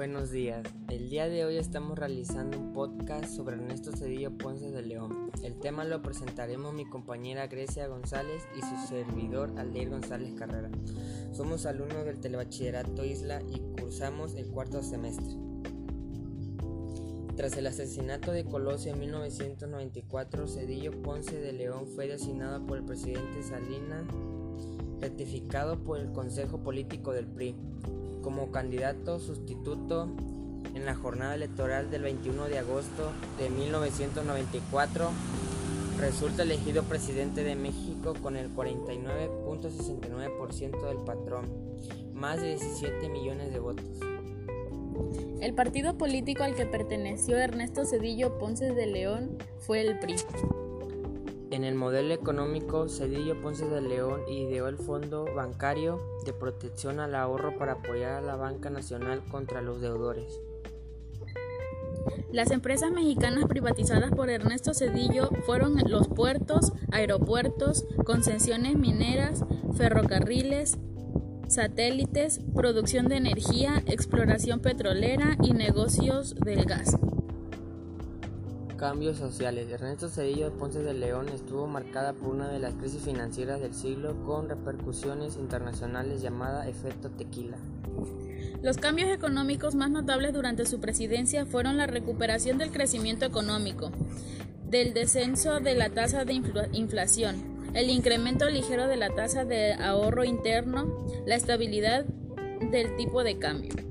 Buenos días. El día de hoy estamos realizando un podcast sobre Ernesto Cedillo Ponce de León. El tema lo presentaremos mi compañera Grecia González y su servidor Aldeir González Carrera. Somos alumnos del Telebachillerato Isla y cursamos el cuarto semestre. Tras el asesinato de Colosio en 1994, Cedillo Ponce de León fue designado por el presidente Salinas, rectificado por el Consejo Político del PRI como candidato sustituto en la jornada electoral del 21 de agosto de 1994. Resulta elegido presidente de México con el 49.69% del patrón, más de 17 millones de votos. El partido político al que perteneció Ernesto Cedillo Ponce de León fue el PRI. En el modelo económico, Cedillo Ponce de León ideó el Fondo Bancario de Protección al Ahorro para apoyar a la banca nacional contra los deudores. Las empresas mexicanas privatizadas por Ernesto Cedillo fueron los puertos, aeropuertos, concesiones mineras, ferrocarriles, satélites, producción de energía, exploración petrolera y negocios del gas. Cambios sociales. Ernesto Cedillo Ponce de León estuvo marcada por una de las crisis financieras del siglo con repercusiones internacionales llamada efecto tequila. Los cambios económicos más notables durante su presidencia fueron la recuperación del crecimiento económico, del descenso de la tasa de inflación, el incremento ligero de la tasa de ahorro interno, la estabilidad del tipo de cambio.